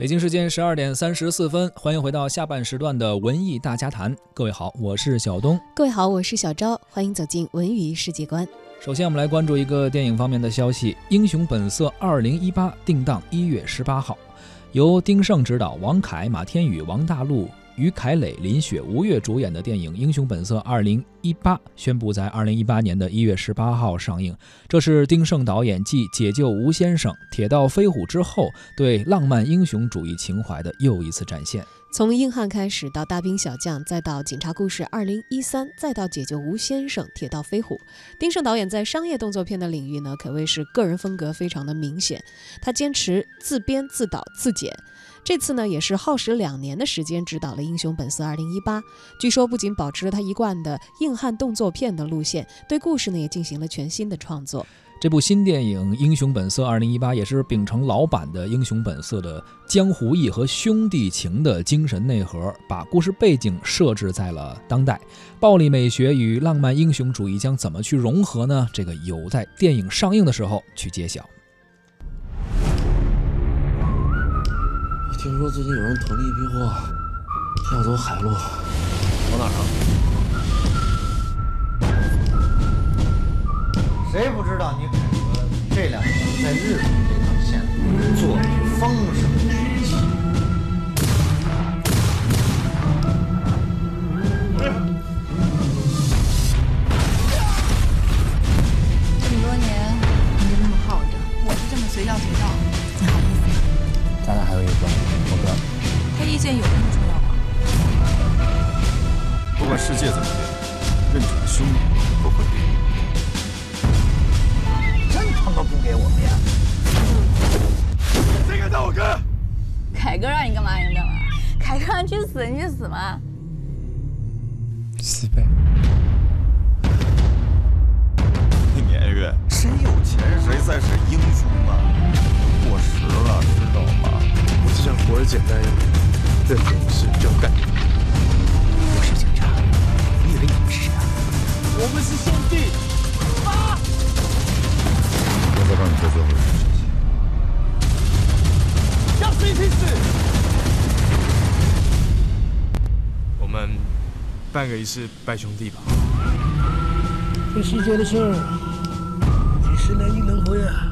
北京时间十二点三十四分，欢迎回到下半时段的文艺大家谈。各位好，我是小东。各位好，我是小昭。欢迎走进文娱世界观。首先，我们来关注一个电影方面的消息：《英雄本色二零一八》定档一月十八号，由丁晟执导，王凯、马天宇、王大陆。于凯磊、林雪、吴越主演的电影《英雄本色》二零一八宣布在二零一八年的一月十八号上映。这是丁晟导演继《解救吴先生》《铁道飞虎》之后，对浪漫英雄主义情怀的又一次展现。从硬汉开始，到大兵小将，再到警察故事二零一三，再到解救吴先生、铁道飞虎，丁晟导演在商业动作片的领域呢，可谓是个人风格非常的明显。他坚持自编自导自剪，这次呢也是耗时两年的时间指导了《英雄本色二零一八》。据说不仅保持了他一贯的硬汉动作片的路线，对故事呢也进行了全新的创作。这部新电影《英雄本色》二零一八也是秉承老版的《英雄本色》的江湖义和兄弟情的精神内核，把故事背景设置在了当代。暴力美学与浪漫英雄主义将怎么去融合呢？这个有待电影上映的时候去揭晓。听说最近有人囤了一批货，要走海路，往哪儿啊？谁不知道你凯哥这两年在日本这条线做见有那么重要吗？不管世界怎么变，认准的兄弟不会变。真他妈不给我面子！谁敢打我哥？凯哥让你干嘛你干嘛？凯哥让你去死你去死吗？死呗！那年月，谁有钱谁才是英雄啊！过时了，知道吗？我只想活得简单一点，任何事就要干。我是警察，你以为你们是谁啊？我们是兄弟。再帮你做最后一件事情，要死一起死！我们办个仪式拜兄弟吧。这世界的事儿，几十年一轮回啊！